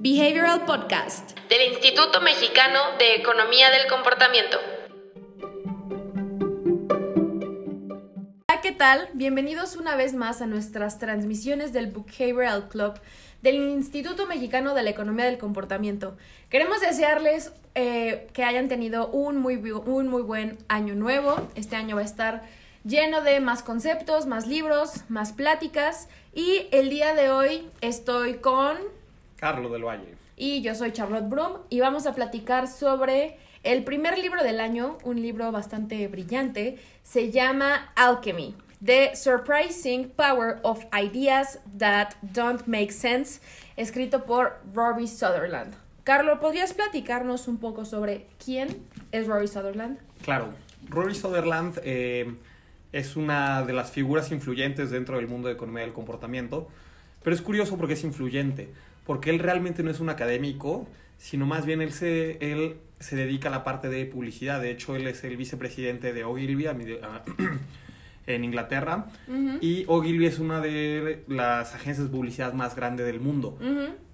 Behavioral Podcast del Instituto Mexicano de Economía del Comportamiento. Hola, ¿qué tal? Bienvenidos una vez más a nuestras transmisiones del Behavioral Club del Instituto Mexicano de la Economía del Comportamiento. Queremos desearles eh, que hayan tenido un muy, un muy buen año nuevo. Este año va a estar lleno de más conceptos, más libros, más pláticas. Y el día de hoy estoy con Carlos del Valle. Y yo soy Charlotte Broom y vamos a platicar sobre el primer libro del año, un libro bastante brillante, se llama Alchemy. The Surprising Power of Ideas That Don't Make Sense, escrito por Robbie Sutherland. Carlos, ¿podrías platicarnos un poco sobre quién es Robbie Sutherland? Claro, Robbie Sutherland eh, es una de las figuras influyentes dentro del mundo de economía del comportamiento, pero es curioso porque es influyente porque él realmente no es un académico, sino más bien él se, él se dedica a la parte de publicidad. De hecho, él es el vicepresidente de Ogilvy en Inglaterra. Y Ogilvy es una de las agencias de publicidad más grandes del mundo.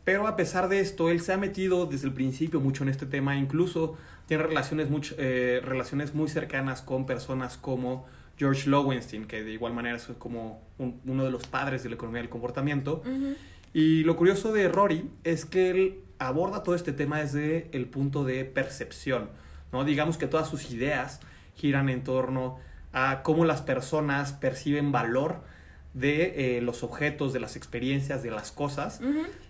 Pero a pesar de esto, él se ha metido desde el principio mucho en este tema. Incluso tiene relaciones, mucho, eh, relaciones muy cercanas con personas como George Lowenstein, que de igual manera es como uno de los padres de la economía del comportamiento. Y lo curioso de Rory es que él aborda todo este tema desde el punto de percepción, ¿no? Digamos que todas sus ideas giran en torno a cómo las personas perciben valor de eh, los objetos, de las experiencias, de las cosas,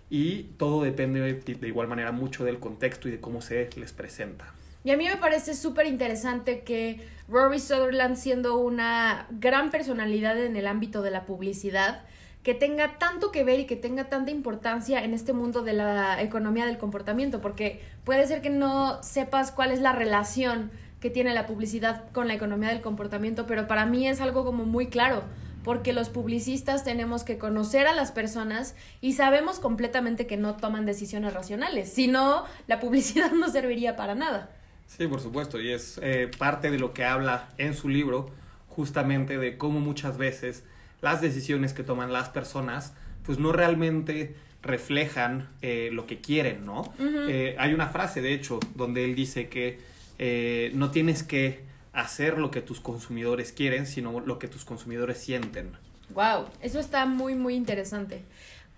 y todo depende de, igual manera mucho del contexto y de cómo se les presenta. Y a mí me parece súper interesante que Rory Sutherland, siendo una gran personalidad en el ámbito de la publicidad, que tenga tanto que ver y que tenga tanta importancia en este mundo de la economía del comportamiento, porque puede ser que no sepas cuál es la relación que tiene la publicidad con la economía del comportamiento, pero para mí es algo como muy claro, porque los publicistas tenemos que conocer a las personas y sabemos completamente que no toman decisiones racionales, si no, la publicidad no serviría para nada. Sí, por supuesto, y es eh, parte de lo que habla en su libro, justamente de cómo muchas veces las decisiones que toman las personas, pues no realmente reflejan eh, lo que quieren, ¿no? Eh, hay una frase, de hecho, donde él dice que eh, no tienes que hacer lo que tus consumidores quieren, sino lo que tus consumidores sienten. Wow, eso está muy, muy interesante.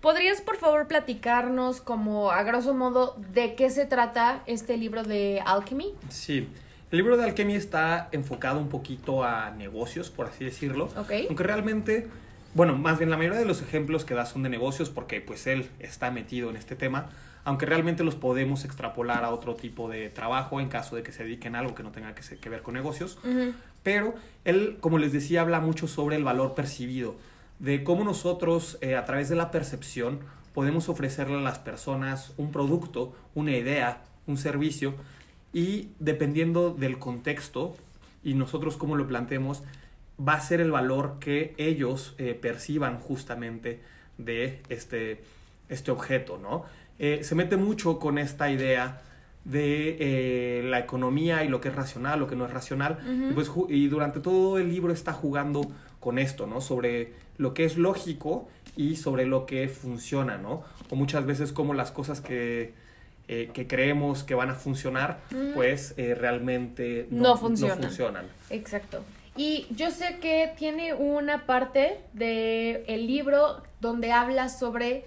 ¿Podrías, por favor, platicarnos como a grosso modo de qué se trata este libro de Alchemy? Sí. El libro de alquimia está enfocado un poquito a negocios, por así decirlo. Aunque realmente, bueno, más bien la mayoría de los ejemplos que da son de negocios porque pues él está metido en este tema, aunque realmente los podemos extrapolar a otro tipo de trabajo en caso de que se dediquen a algo que no tenga que, ver con negocios. Pero él, como les decía, habla mucho sobre el valor percibido, de cómo nosotros eh, a través de la percepción podemos ofrecerle a las personas un producto, una idea, un servicio y dependiendo del contexto y nosotros cómo lo planteemos, va a ser el valor que ellos eh, perciban justamente de este, este objeto, ¿no? Eh, se mete mucho con esta idea de eh, la economía y lo que es racional, lo que no es racional, y, pues, y durante todo el libro está jugando con esto, ¿no? Sobre lo que es lógico y sobre lo que funciona, ¿no? O muchas veces como las cosas que eh, que creemos que van a funcionar, pues eh, realmente no, funcionan. Exacto. Y yo sé que tiene una parte del el libro donde habla sobre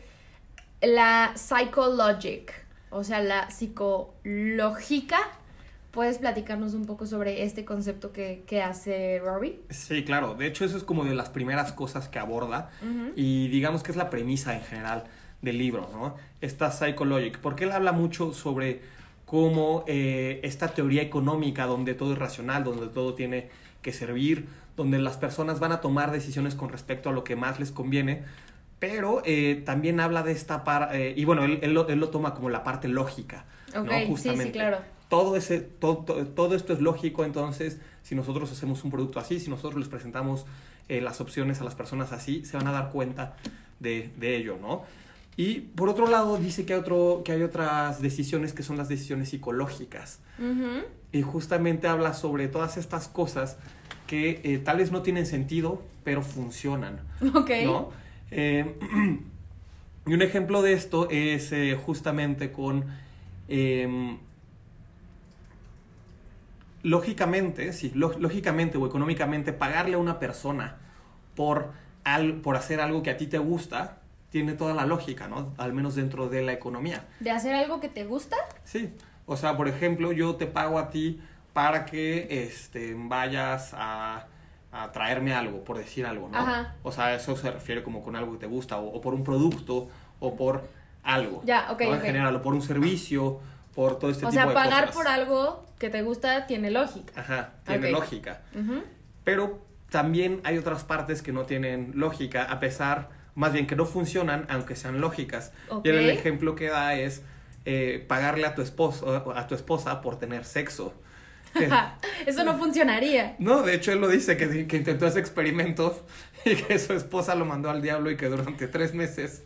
la psychologic, o sea, la psicológica. ¿Puedes platicarnos un poco sobre este concepto que, hace Robbie? Sí, claro. De hecho, eso es como de las primeras cosas que aborda y digamos que es la premisa en general del libro, ¿no? Esta Psychologic, porque él habla mucho sobre cómo eh, esta teoría económica donde todo es racional, donde todo tiene que servir, donde las personas van a tomar decisiones con respecto a lo que más les conviene, pero eh, también habla de esta parte, eh, y bueno, él, él, lo, toma como la parte lógica, ¿no? Justamente. Sí, claro. Todo, ese, todo, todo, esto es lógico, entonces, si nosotros hacemos un producto así, si nosotros les presentamos las opciones a las personas así, se van a dar cuenta de, de ello, ¿no? Y por otro lado, dice que hay, otro, que hay otras decisiones que son las decisiones psicológicas. Y justamente habla sobre todas estas cosas que eh, tal vez no tienen sentido, pero funcionan. Ok. ¿no? Eh, Y un ejemplo de esto es eh, justamente con... Em, lógicamente, sí, lógicamente o económicamente, pagarle a una persona por, al, por hacer algo que a ti te gusta, tiene toda la lógica, ¿no? Al menos dentro de la economía. ¿De hacer algo que te gusta? Sí. O sea, por ejemplo, yo te pago a ti para que este, vayas a, a traerme algo, por decir algo, ¿no? Ajá. O sea, eso se refiere como con algo que te gusta, o, por un producto, o por algo. Ya, ok. En general, o por un servicio, por todo este tipo de cosas. O sea, pagar por algo que te gusta tiene lógica. Ajá, tiene lógica. Pero también hay otras partes que no tienen lógica, a pesar, más bien que no funcionan, aunque sean lógicas. Y el ejemplo que da es eh, pagarle a tu esposo, a tu esposa por tener sexo. Eso no funcionaría. No, de hecho él lo dice, que, que, intentó ese experimento y que su esposa lo mandó al diablo y que durante tres meses...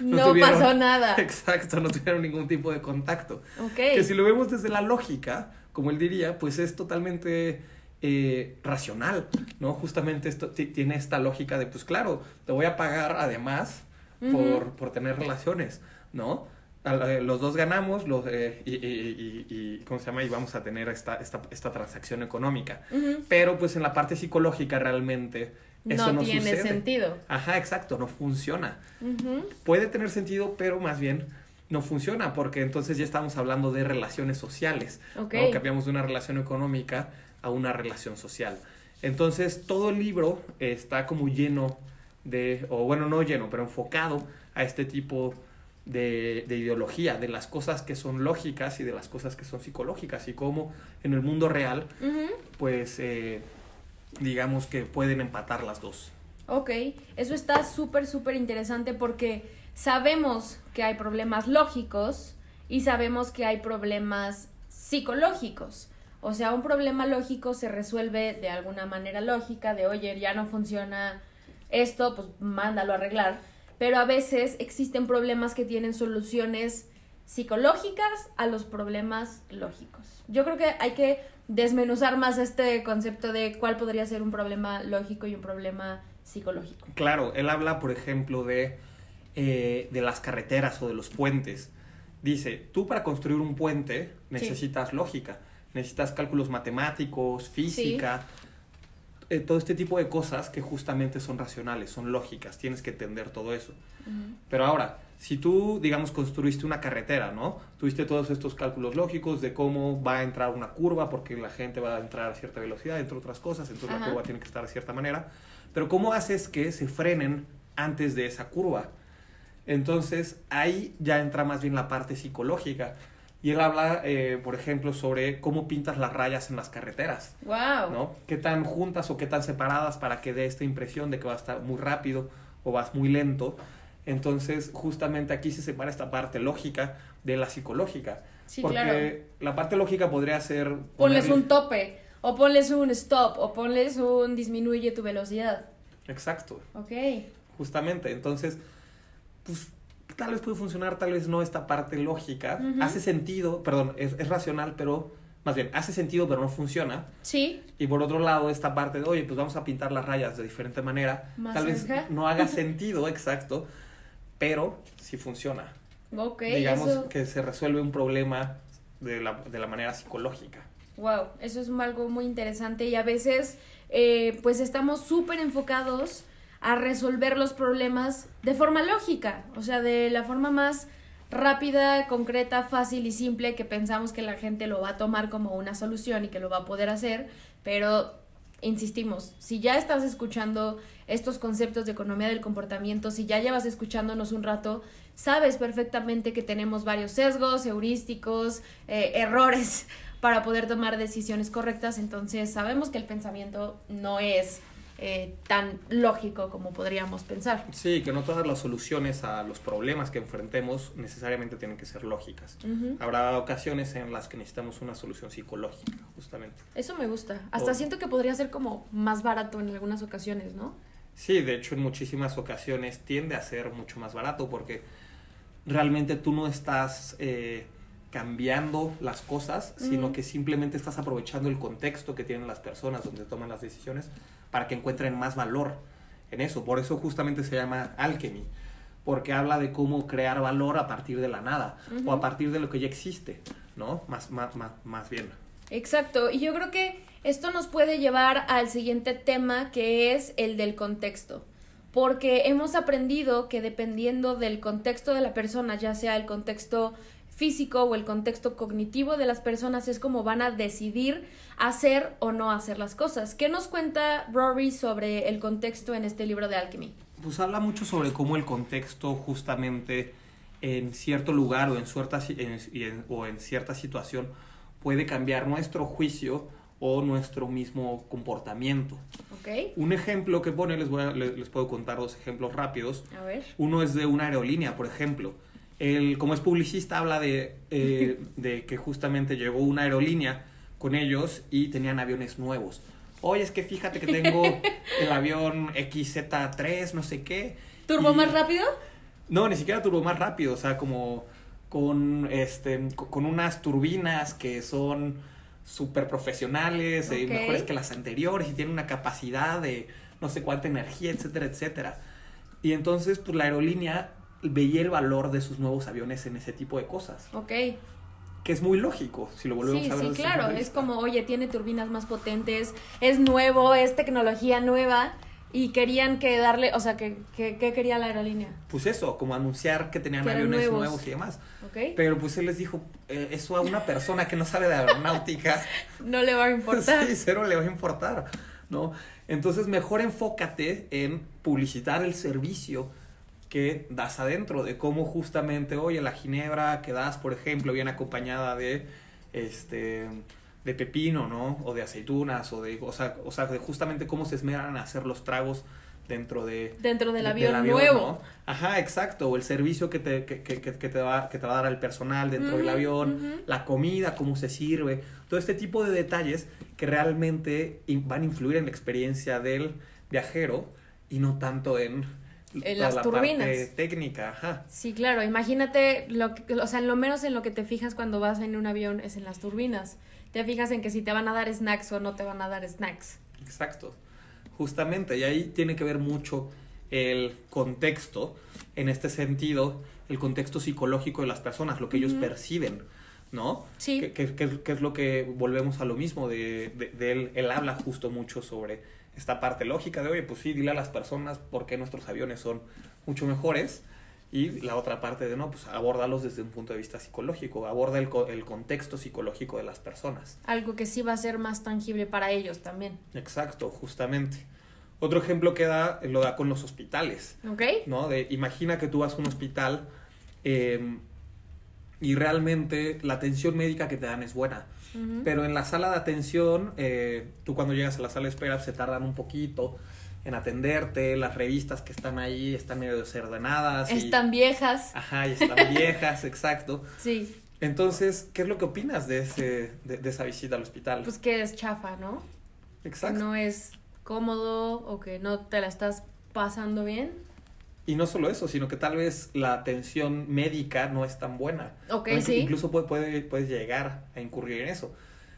No, pasó nada. Exacto, no tuvieron ningún tipo de contacto. Que si lo vemos desde la lógica, como él diría, pues es totalmente eh, racional, ¿no? Justamente esto tiene esta lógica de, pues claro, te voy a pagar además por, por tener relaciones, ¿no? Los dos ganamos los, eh, y, y, y, ¿cómo se llama? Y vamos a tener esta, esta, esta transacción económica. Pero pues en la parte psicológica realmente eso no, tiene sentido. Ajá, exacto, no funciona. Puede tener sentido, pero más bien no funciona porque entonces ya estamos hablando de relaciones sociales. Okay. ¿no? Cambiamos de una relación económica a una relación social. Entonces todo el libro está como lleno de, o bueno, no lleno, pero enfocado a este tipo de, ideología, de las cosas que son lógicas y de las cosas que son psicológicas y cómo en el mundo real, pues eh, digamos que pueden empatar las dos. Ok, eso está súper, súper interesante porque sabemos que hay problemas lógicos y sabemos que hay problemas psicológicos. O sea, un problema lógico se resuelve de alguna manera lógica, de oye, ya no funciona esto, pues mándalo a arreglar pero a veces existen problemas que tienen soluciones psicológicas a los problemas lógicos. Yo creo que hay que desmenuzar más este concepto de cuál podría ser un problema lógico y un problema psicológico. Claro, él habla, por ejemplo, de, eh, de las carreteras o de los puentes. Dice, tú para construir un puente necesitas lógica, necesitas cálculos matemáticos, física, eh, todo este tipo de cosas que justamente son racionales, son lógicas, tienes que entender todo eso. Pero ahora, si tú, digamos, construiste una carretera, ¿no? Tuviste todos estos cálculos lógicos de cómo va a entrar una curva, porque la gente va a entrar a cierta velocidad, entre otras cosas, entonces la curva tiene que estar de cierta manera. Pero ¿cómo haces que se frenen antes de esa curva? Entonces ahí ya entra más bien la parte psicológica. Y él habla, eh, por ejemplo, sobre cómo pintas las rayas en las carreteras. ¡Wow! ¿No? ¿Qué tan juntas o qué tan separadas para que dé esta impresión de que va a estar muy rápido o vas muy lento? Entonces, justamente aquí se separa esta parte lógica de la psicológica. Sí, porque la parte lógica podría ser... Ponles un tope, o ponles un stop, o ponles un disminuye tu velocidad. Exacto. Ok. Justamente, entonces, pues tal vez puede funcionar, tal vez no esta parte lógica. Hace sentido, perdón, es, racional, pero más bien, hace sentido, pero no funciona. Sí. Y por otro lado, esta parte de, oye, pues vamos a pintar las rayas de diferente manera. tal vez no haga sentido, exacto, pero sí funciona. Ok. Digamos que se resuelve un problema de la, de la manera psicológica. Wow, eso es algo muy interesante y a veces, eh, pues estamos súper enfocados a resolver los problemas de forma lógica, o sea, de la forma más rápida, concreta, fácil y simple que pensamos que la gente lo va a tomar como una solución y que lo va a poder hacer, pero insistimos, si ya estás escuchando estos conceptos de economía del comportamiento, si ya llevas escuchándonos un rato, sabes perfectamente que tenemos varios sesgos, heurísticos, eh, errores para poder tomar decisiones correctas, entonces sabemos que el pensamiento no es eh, tan lógico como podríamos pensar. Sí, que no todas las soluciones a los problemas que enfrentemos necesariamente tienen que ser lógicas. Habrá ocasiones en las que necesitamos una solución psicológica, justamente. Eso me gusta. Hasta siento que podría ser como más barato en algunas ocasiones, ¿no? Sí, de hecho en muchísimas ocasiones tiende a ser mucho más barato porque realmente tú no estás... Eh, cambiando las cosas, sino que simplemente estás aprovechando el contexto que tienen las personas donde toman las decisiones para que encuentren más valor en eso. Por eso justamente se llama alchemy. porque habla de cómo crear valor a partir de la nada o a partir de lo que ya existe, ¿no? Más, más, más, más bien. Exacto, y yo creo que esto nos puede llevar al siguiente tema que es el del contexto, porque hemos aprendido que dependiendo del contexto de la persona, ya sea el contexto físico o el contexto cognitivo de las personas es como van a decidir hacer o no hacer las cosas. ¿Qué nos cuenta Rory sobre el contexto en este libro de Alchemy? pues habla mucho sobre cómo el contexto justamente en cierto lugar o en, cierta, o en cierta situación puede cambiar nuestro juicio o nuestro mismo comportamiento. Okay. Un ejemplo que pone, les, voy les, puedo contar dos ejemplos rápidos. A ver. Uno es de una aerolínea, por ejemplo. Él, como es publicista, habla de, eh, de que justamente llegó una aerolínea con ellos y tenían aviones nuevos oye, es que fíjate que tengo el avión XZ3, no sé qué. ¿Turbo más rápido? No, ni siquiera turbo más rápido, o sea, como con, este, con unas turbinas que son súper profesionales, eh, mejores que las anteriores y tienen una capacidad de no sé cuánta energía, etcétera, etcétera. Y entonces, pues la aerolínea veía el valor de sus nuevos aviones en ese tipo de cosas. Ok que es muy lógico si lo volvemos a ver. Sí, claro, es como, oye, tiene turbinas más potentes, es nuevo, es tecnología nueva. Y querían que darle, o sea, que, que, quería la aerolínea? Pues eso, como anunciar que tenían aviones nuevos. y demás. Pero pues él les dijo, eh, eso a una persona que no sabe de aeronáutica. no le va a importar. sí, cero le va a importar, ¿no? Entonces mejor enfócate en publicitar el servicio que das adentro, de cómo justamente, oye, la ginebra que das, por ejemplo, viene acompañada de, este, de pepino, ¿no? O de aceitunas, o de, o sea, o sea, de justamente cómo se esmeran a hacer los tragos dentro de dentro del avión, nuevo. ajá exacto o el servicio que te, que, que, que, te va que te va a dar el personal dentro del avión la comida cómo se sirve todo este tipo de detalles que realmente van a influir en la experiencia del viajero y no tanto en en las turbinas. técnica, ajá. Sí, claro. Imagínate, lo que, o sea, lo menos en lo que te fijas cuando vas en un avión es en las turbinas. Te fijas en que si te van a dar snacks o no te van a dar snacks. Exacto. Justamente. Y ahí tiene que ver mucho el contexto, en este sentido, el contexto psicológico de las personas, lo que ellos perciben. ¿no? Sí. Que, que, es lo que volvemos a lo mismo de, de, él, él habla justo mucho sobre esta parte lógica de, oye, pues sí, dile a las personas por qué nuestros aviones son mucho mejores. Y la otra parte de, no, pues abordarlos desde un punto de vista psicológico, aborda el, el contexto psicológico de las personas. Algo que sí va a ser más tangible para ellos también. Exacto, justamente. Otro ejemplo que da, lo da con los hospitales. Ok. ¿No? De, imagina que tú vas a un hospital em, y realmente la atención médica que te dan es buena pero en la sala de atención, eh, tú cuando llegas a la sala de espera se tardan un poquito en atenderte, las revistas que están ahí están medio desordenadas. Están viejas. Ajá, y están viejas, exacto. Sí. Entonces, ¿qué es lo que opinas de, ese, de, esa visita al hospital? Pues que es chafa, ¿no? Exacto. Que no es cómodo o que no te la estás pasando bien. Y no solo eso, sino que tal vez la atención médica no es tan buena. Ok, sí. Incluso puede, puede, puedes llegar a incurrir en eso.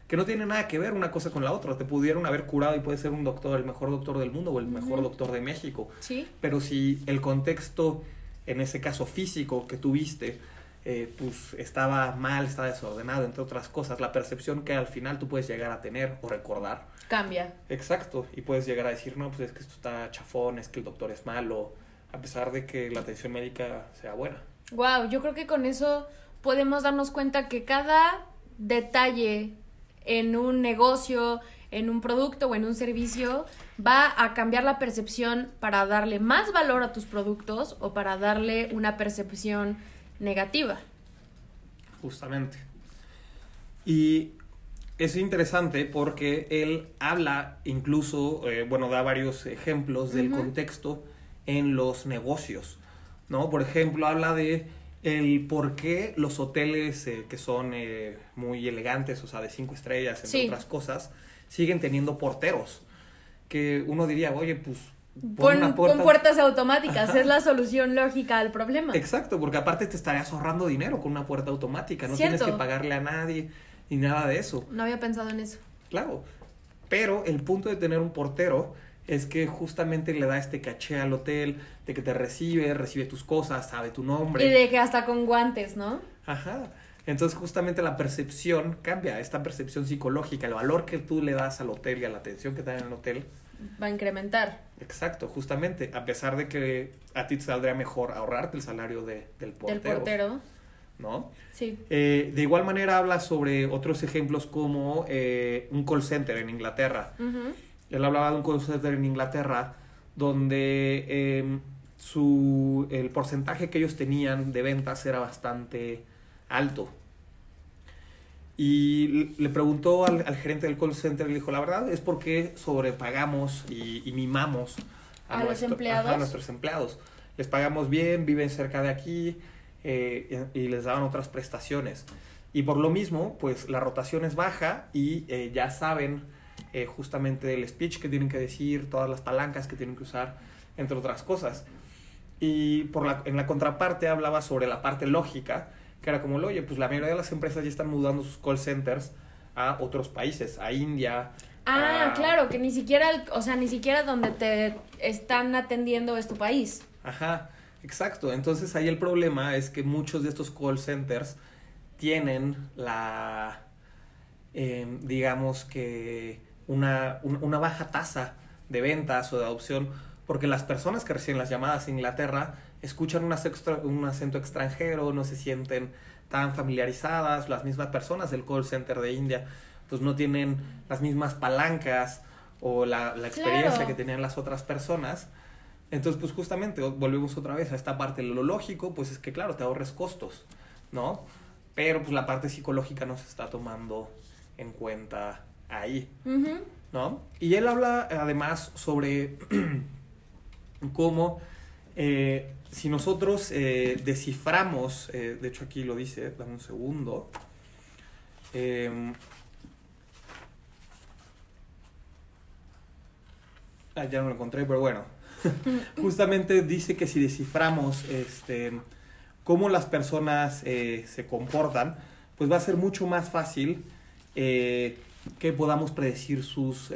Que no tiene nada que ver una cosa con la otra. Te pudieron haber curado y puede ser un doctor, el mejor doctor del mundo o el mejor doctor de México. Sí. Pero si el contexto, en ese caso físico que tuviste, eh, pues estaba mal, estaba desordenado, entre otras cosas, la percepción que al final tú puedes llegar a tener o recordar. Cambia. Exacto. Y puedes llegar a decir, no, pues es que esto está chafón, es que el doctor es malo a pesar de que la atención médica sea buena. Wow, yo creo que con eso podemos darnos cuenta que cada detalle en un negocio, en un producto o en un servicio va a cambiar la percepción para darle más valor a tus productos o para darle una percepción negativa. Justamente. Y es interesante porque él habla incluso, eh, bueno, da varios ejemplos del contexto en los negocios, ¿no? Por ejemplo, habla de el por qué los hoteles eh, que son eh, muy elegantes, o sea, de cinco estrellas, entre otras cosas, siguen teniendo porteros. Que uno diría, oye, pues Pon, puertas automáticas, es la solución lógica al problema. Exacto, porque aparte te estarías ahorrando dinero con una puerta automática, no tienes que pagarle a nadie ni nada de eso. No había pensado en eso. Claro, pero el punto de tener un portero es que justamente le da este caché al hotel, de que te recibe, recibe tus cosas, sabe tu nombre. Y de que hasta con guantes, ¿no? Ajá. Entonces justamente la percepción cambia, esta percepción psicológica, el valor que tú le das al hotel y a la atención que te dan en el hotel. Va a incrementar. Exacto, justamente, a pesar de que a ti te saldría mejor ahorrarte el salario de, del portero. Del portero. ¿No? Sí. Eh, de igual manera habla sobre otros ejemplos como eh, un call center en Inglaterra. Él hablaba de un call center en Inglaterra donde em, su, el porcentaje que ellos tenían de ventas era bastante alto. Y le preguntó al, gerente del call center, le dijo, la verdad es porque sobrepagamos y, mimamos a, los nuestros empleados. Les pagamos bien, viven cerca de aquí eh, y, les daban otras prestaciones. Y por lo mismo, pues la rotación es baja y eh, ya saben eh, justamente el speech que tienen que decir, todas las palancas que tienen que usar, entre otras cosas. Y por la, en la contraparte hablaba sobre la parte lógica, que era como, oye, pues la mayoría de las empresas ya están mudando sus call centers a otros países, a India. Ah, claro, que ni siquiera, o sea, ni siquiera donde te están atendiendo es tu país. Ajá, exacto. Entonces ahí el problema es que muchos de estos call centers tienen la, em, digamos que, una, una baja tasa de ventas o de adopción, porque las personas que reciben las llamadas en Inglaterra escuchan un acento, un acento extranjero, no se sienten tan familiarizadas, las mismas personas del call center de India, pues no tienen las mismas palancas o la, experiencia que tenían las otras personas. Entonces, pues justamente volvemos otra vez a esta parte. Lo lógico, pues es que claro, te ahorres costos, ¿no? Pero pues la parte psicológica no se está tomando en cuenta ahí, ¿no? Y él habla además sobre cómo eh, si nosotros eh, desciframos, eh, de hecho aquí lo dice, dame un segundo. Em, ah, ya no lo encontré, pero bueno. Justamente dice que si desciframos este, cómo las personas se comportan, pues va a ser mucho más fácil que podamos predecir sus,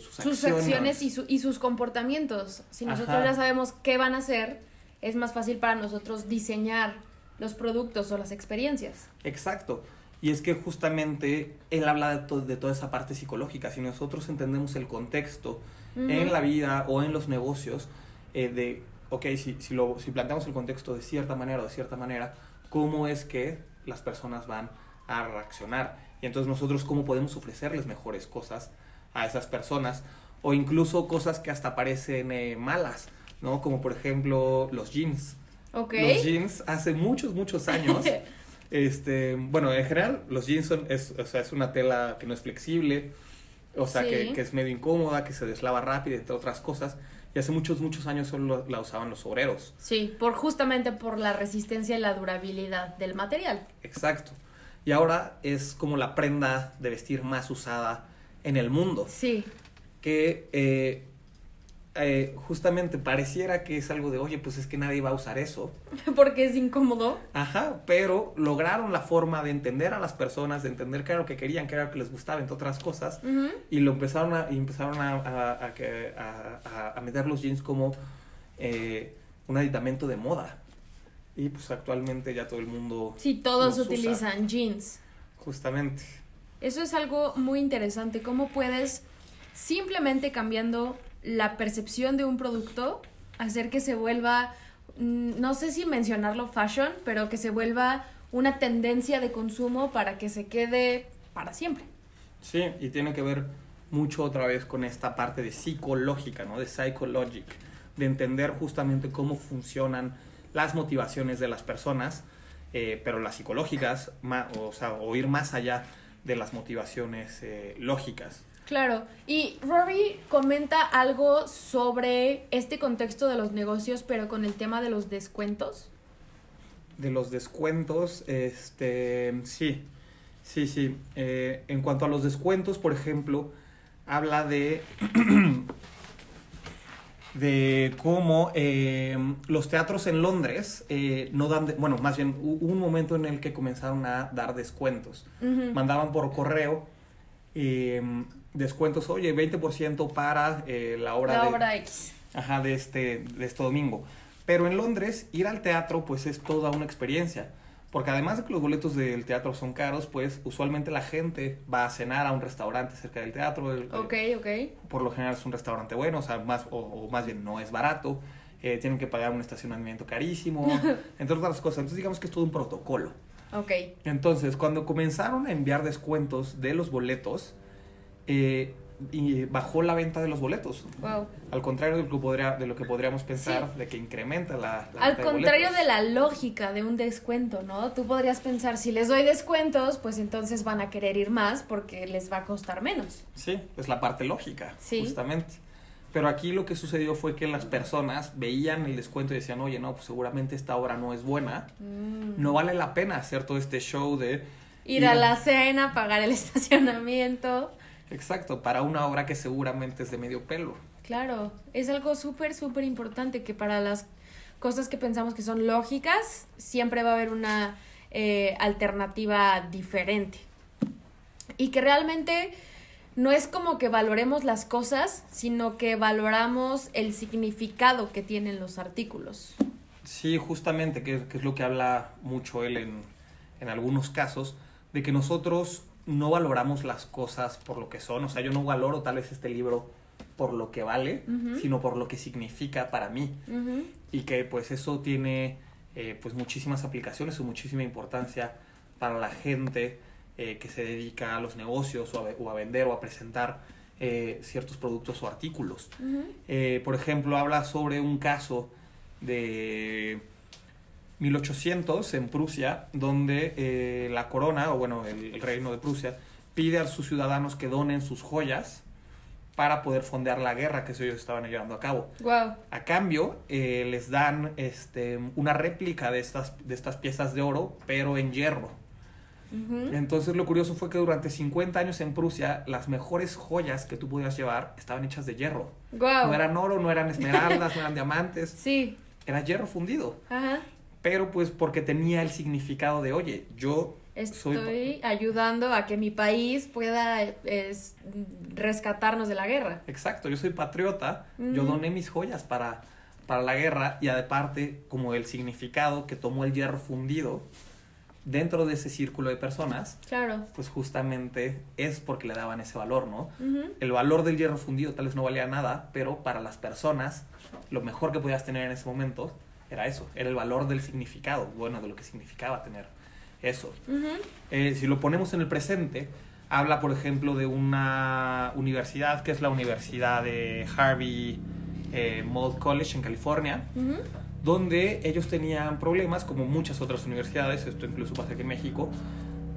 sus, sus acciones, y, y, sus comportamientos. Si nosotros ya sabemos qué van a hacer, es más fácil para nosotros diseñar los productos o las experiencias. Exacto. Y es que justamente él habla de, de toda esa parte psicológica. Si nosotros entendemos el contexto en la vida o en los negocios, eh, de, ok, si, si, lo, si planteamos el contexto de cierta manera o de cierta manera, ¿cómo es que las personas van a reaccionar? Y entonces nosotros, ¿cómo podemos ofrecerles mejores cosas a esas personas? O incluso cosas que hasta parecen eh, malas ¿no? Como por ejemplo los jeans. Okay. Los jeans hace muchos, muchos años. este, bueno, en general, los jeans son, es, o sea, es una tela que no es flexible, o sea, que, que, es medio incómoda, que se deslava rápido, entre otras cosas. Y hace muchos, muchos años solo la usaban los obreros. Sí, por justamente por la resistencia y la durabilidad del material. Exacto. Y ahora es como la prenda de vestir más usada en el mundo. Sí. Que eh, eh, justamente pareciera que es algo de, oye, pues es que nadie va a usar eso. Porque es incómodo. Ajá, pero lograron la forma de entender a las personas, de entender qué era lo que querían, qué era lo que les gustaba, entre otras cosas, y lo empezaron a, y empezaron a, a, a, meter los jeans como eh, un aditamento de moda. Y pues actualmente ya todo el mundo... Sí, todos utilizan jeans. Justamente. Eso es algo muy interesante, cómo puedes simplemente cambiando la percepción de un producto, hacer que se vuelva, mm, no sé si mencionarlo fashion, pero que se vuelva una tendencia de consumo para que se quede para siempre. Sí, y tiene que ver mucho otra vez con esta parte de psicológica, ¿no? De psychologic, de entender justamente cómo funcionan las motivaciones de las personas, eh, pero las psicológicas, o sea, o ir más allá de las motivaciones eh, lógicas. Claro, y Rory comenta algo sobre este contexto de los negocios, pero con el tema de los descuentos. De los descuentos, este, sí, sí, sí. Eh, en cuanto a los descuentos, por ejemplo, habla de, de cómo eh, los teatros en Londres eh, no dan, bueno, más bien hubo un momento en el que comenzaron a dar descuentos. Mandaban por correo descuentos, oye, 20% para eh, la obra la de... obra X. Ajá, de este, de este domingo. Pero en Londres, ir al teatro, pues es toda una experiencia. Porque además de que los boletos del teatro son caros, pues usualmente la gente va a cenar a un restaurante cerca del teatro. Ok, ok. Por lo general es un restaurante bueno, o sea, más, o, más bien no es barato. Eh, tienen que pagar un estacionamiento carísimo, entre otras cosas. Entonces digamos que es todo un protocolo. Ok. Entonces, cuando comenzaron a enviar descuentos de los boletos, eh, y bajó la venta de los boletos. Wow. Al contrario de lo que, podría, de lo que podríamos pensar, de que incrementa la... la Al contrario de, la lógica de un descuento, ¿no? Tú podrías pensar, si les doy descuentos, pues entonces van a querer ir más porque les va a costar menos. Sí, es la parte lógica, justamente. Pero aquí lo que sucedió fue que las personas veían el descuento y decían, oye, no, pues seguramente esta obra no es buena. Mm. No vale la pena hacer todo este show de... Ir, a la cena, pagar el estacionamiento. Exacto, para una obra que seguramente es de medio pelo. Claro, es algo súper, súper importante que para las cosas que pensamos que son lógicas, siempre va a haber una eh, alternativa diferente. Y que realmente no es como que valoremos las cosas, sino que valoramos el significado que tienen los artículos. Sí, justamente, que, es lo que habla mucho él en, en algunos casos, de que nosotros no valoramos las cosas por lo que son. O sea, yo no valoro tal vez este libro por lo que vale, sino por lo que significa para mí. Y que pues eso tiene eh, pues muchísimas aplicaciones y muchísima importancia para la gente eh, que se dedica a los negocios o a, vender o a presentar eh, ciertos productos o artículos. por ejemplo, habla sobre un caso de 1800 en Prusia, donde eh, la corona, o bueno, el, reino de Prusia, pide a sus ciudadanos que donen sus joyas para poder fondear la guerra que ellos estaban llevando a cabo. Wow. A cambio, eh, les dan este, una réplica de estas, de estas piezas de oro, pero en hierro. Entonces lo curioso fue que durante 50 años en Prusia las mejores joyas que tú podías llevar estaban hechas de hierro. Wow. No eran oro, no eran esmeraldas, no eran diamantes. Sí. Era hierro fundido. Ajá pero pues porque tenía el significado de, oye, yo estoy ayudando a que mi país pueda rescatarnos de la guerra. Exacto, yo soy patriota, yo doné mis joyas para, para la guerra y aparte como el significado que tomó el hierro fundido dentro de ese círculo de personas, claro. pues justamente es porque le daban ese valor, ¿no? El valor del hierro fundido tal vez no valía nada, pero para las personas lo mejor que podías tener en ese momento era eso, era el valor del significado, bueno, de lo que significaba tener eso. Eh, si lo ponemos en el presente, habla, por ejemplo, de una universidad que es la Universidad de Harvey eh, College en California, donde ellos tenían problemas, como muchas otras universidades, esto incluso pasa aquí en México,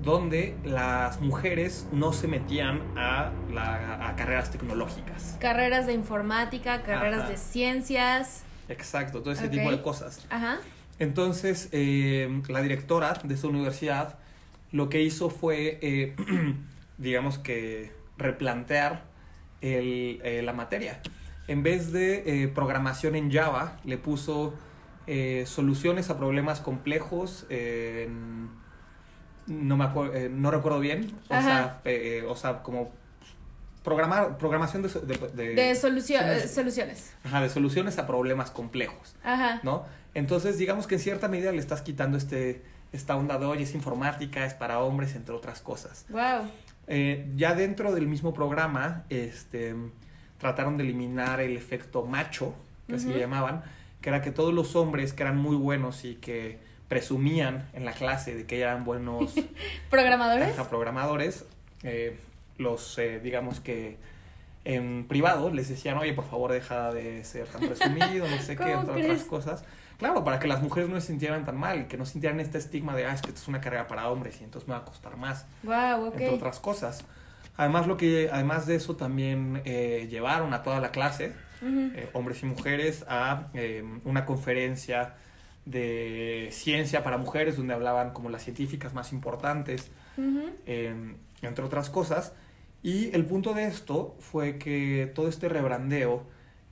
donde las mujeres no se metían a, la, carreras tecnológicas. Carreras de informática, carreras de ciencias. Exacto, todo ese tipo de cosas. Ajá. Entonces, eh, la directora de esa universidad lo que hizo fue, eh, digamos que, replantear el, eh, la materia. En vez de programación en Java, le puso soluciones a problemas complejos no me no recuerdo bien, o sea, o sea, como programar, programación de, de, de, soluciones. Ajá, de soluciones a problemas complejos. Ajá. ¿No? Entonces, digamos que en cierta medida le estás quitando este, esta onda de, hoy es informática, es para hombres, entre otras cosas. Wow. Eh, ya dentro del mismo programa, este, trataron de eliminar el efecto macho, que así le llamaban, que era que todos los hombres que eran muy buenos y que presumían en la clase de que eran buenos programadores, programadores eh, los, eh, digamos que en privado les decían, oye, por favor, deja de ser tan presumido, no sé qué, entre otras cosas. Claro, para que las mujeres no se sintieran tan mal, que no sintieran este estigma de, ah, es que esto es una carrera para hombres y entonces me va a costar más. Wow, Entre otras cosas. Además, lo que, además de eso, también eh, llevaron a toda la clase, eh, hombres y mujeres, a una conferencia de ciencia para mujeres, donde hablaban como las científicas más importantes, entre otras cosas. Y el punto de esto fue que todo este rebrandeo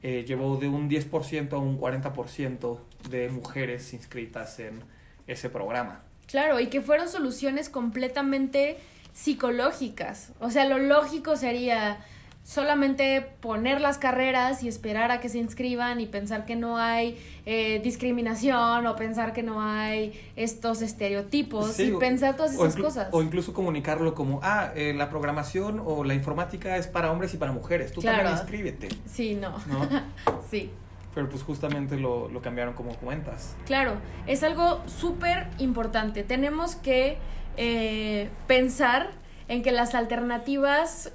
eh, llevó de un 10% a un 40% de mujeres inscritas en ese programa. Claro, y que fueron soluciones completamente psicológicas. O sea, lo lógico sería solamente poner las carreras y esperar a que se inscriban y pensar que no hay eh, discriminación o pensar que no hay estos estereotipos y pensar todas esas cosas. O incluso comunicarlo como, ah, eh, la programación o la informática es para hombres y para mujeres, tú también inscríbete. Sí, no. sí. Pero pues justamente lo, lo cambiaron como cuentas. Claro, es algo súper importante. Tenemos que eh, pensar en que las alternativas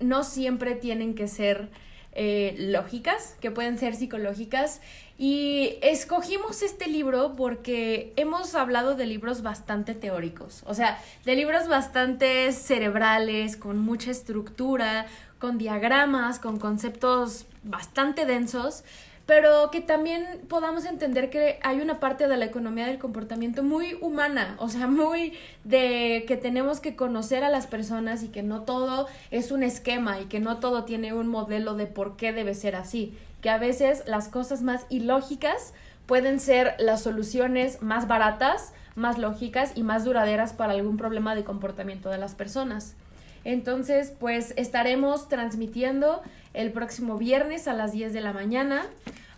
no siempre tienen que ser eh, lógicas, que pueden ser psicológicas. Y escogimos este libro porque hemos hablado de libros bastante teóricos, o sea, de libros bastante cerebrales, con mucha estructura, con diagramas, con conceptos bastante densos, pero que también podamos entender que hay una parte de la economía del comportamiento muy humana, o sea, muy de que tenemos que conocer a las personas y que no todo es un esquema y que no todo tiene un modelo de por qué debe ser así, que a veces las cosas más ilógicas pueden ser las soluciones más baratas, más lógicas y más duraderas para algún problema de comportamiento de las personas. Entonces, pues estaremos transmitiendo el próximo viernes a las 10 de la mañana.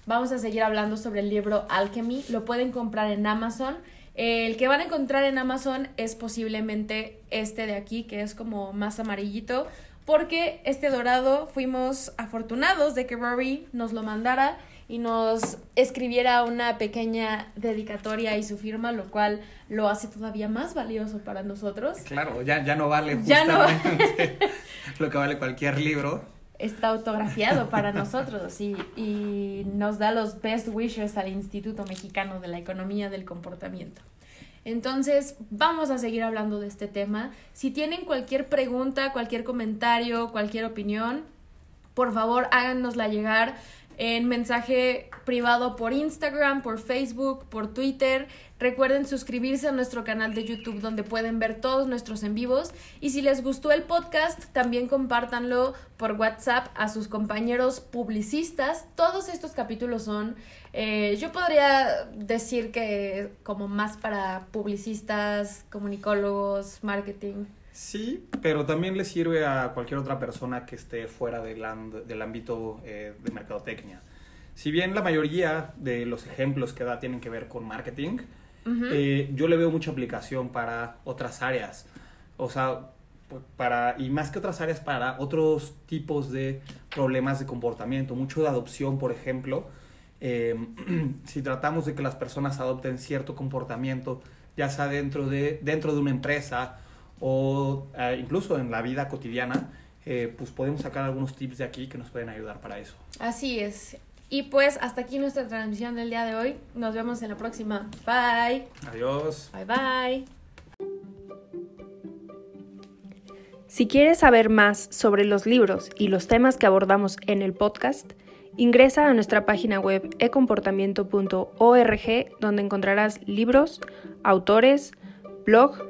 Vamos a seguir hablando sobre el libro Alchemy. Lo pueden comprar en Amazon. El que van a encontrar en Amazon es posiblemente este de aquí, que es como más amarillito, porque este dorado fuimos afortunados de que Rory nos lo mandara y nos escribiera una pequeña dedicatoria y su firma, lo cual lo hace todavía más valioso para nosotros. Claro, ya, ya no vale justamente lo que vale cualquier libro. Está autografiado para nosotros y, y nos da los best wishes al Instituto Mexicano de la Economía del Comportamiento. Entonces, vamos a seguir hablando de este tema. Si tienen cualquier pregunta, cualquier comentario, cualquier opinión, por favor háganosla llegar en mensaje privado por Instagram, por Facebook, por Twitter. Recuerden suscribirse a nuestro canal de YouTube donde pueden ver todos nuestros en vivos. Y si les gustó el podcast, también compártanlo por WhatsApp a sus compañeros publicistas. Todos estos capítulos son, eh, yo podría decir que como más para publicistas, comunicólogos, marketing. Sí, pero también le sirve a cualquier otra persona que esté fuera del, del ámbito eh, de mercadotecnia. Si bien la mayoría de los ejemplos que da tienen que ver con marketing, eh, yo le veo mucha aplicación para otras áreas. O sea, para, y más que otras áreas, para otros tipos de problemas de comportamiento, mucho de adopción, por ejemplo. Eh, si tratamos de que las personas adopten cierto comportamiento, ya sea dentro de, dentro de una empresa o eh, incluso en la vida cotidiana, eh, pues podemos sacar algunos tips de aquí que nos pueden ayudar para eso. Así es. Y pues hasta aquí nuestra transmisión del día de hoy. Nos vemos en la próxima. Bye. Adiós. Bye bye. Si quieres saber más sobre los libros y los temas que abordamos en el podcast, ingresa a nuestra página web ecomportamiento.org donde encontrarás libros, autores, blog